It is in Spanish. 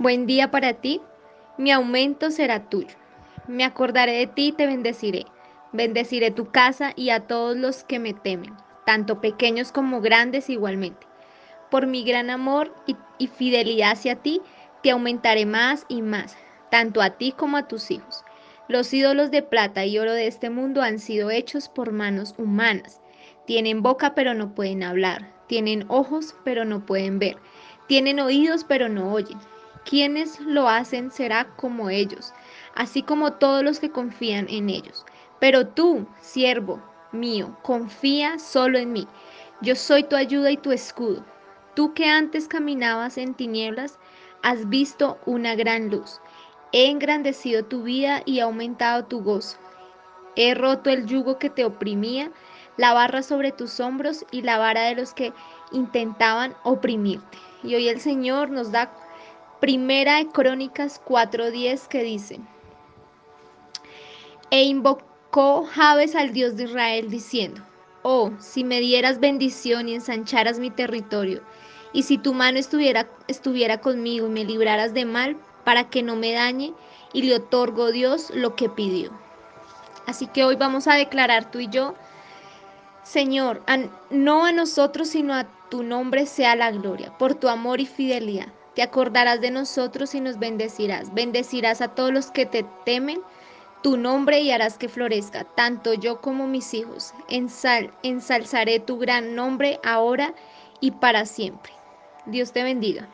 Buen día para ti, mi aumento será tuyo. Me acordaré de ti y te bendeciré. Bendeciré tu casa y a todos los que me temen, tanto pequeños como grandes igualmente. Por mi gran amor y, fidelidad hacia ti, te aumentaré más y más, tanto a ti como a tus hijos. Los ídolos de plata y oro de este mundo han sido hechos por manos humanas. Tienen boca pero no pueden hablar, tienen ojos pero no pueden ver, tienen oídos pero no oyen. Quienes lo hacen será como ellos, así como todos los que confían en ellos. Pero tú, siervo mío, confía solo en mí. Yo soy tu ayuda y tu escudo. Tú que antes caminabas en tinieblas, has visto una gran luz. He engrandecido tu vida y aumentado tu gozo. He roto el yugo que te oprimía, la barra sobre tus hombros y la vara de los que intentaban oprimirte. Y hoy el Señor nos da Primera de Crónicas 4:10 que dice, E invocó Jabes al Dios de Israel diciendo, Oh, si me dieras bendición y ensancharas mi territorio, y si tu mano estuviera, estuviera conmigo y me libraras de mal, para que no me dañe, y le otorgo Dios lo que pidió. Así que hoy vamos a declarar tú y yo, Señor, no a nosotros, sino a tu nombre sea la gloria, por tu amor y fidelidad. Te acordarás de nosotros y nos bendecirás. Bendecirás a todos los que te temen tu nombre y harás que florezca, tanto yo como mis hijos. Ensal, ensalzaré tu gran nombre ahora y para siempre. Dios te bendiga.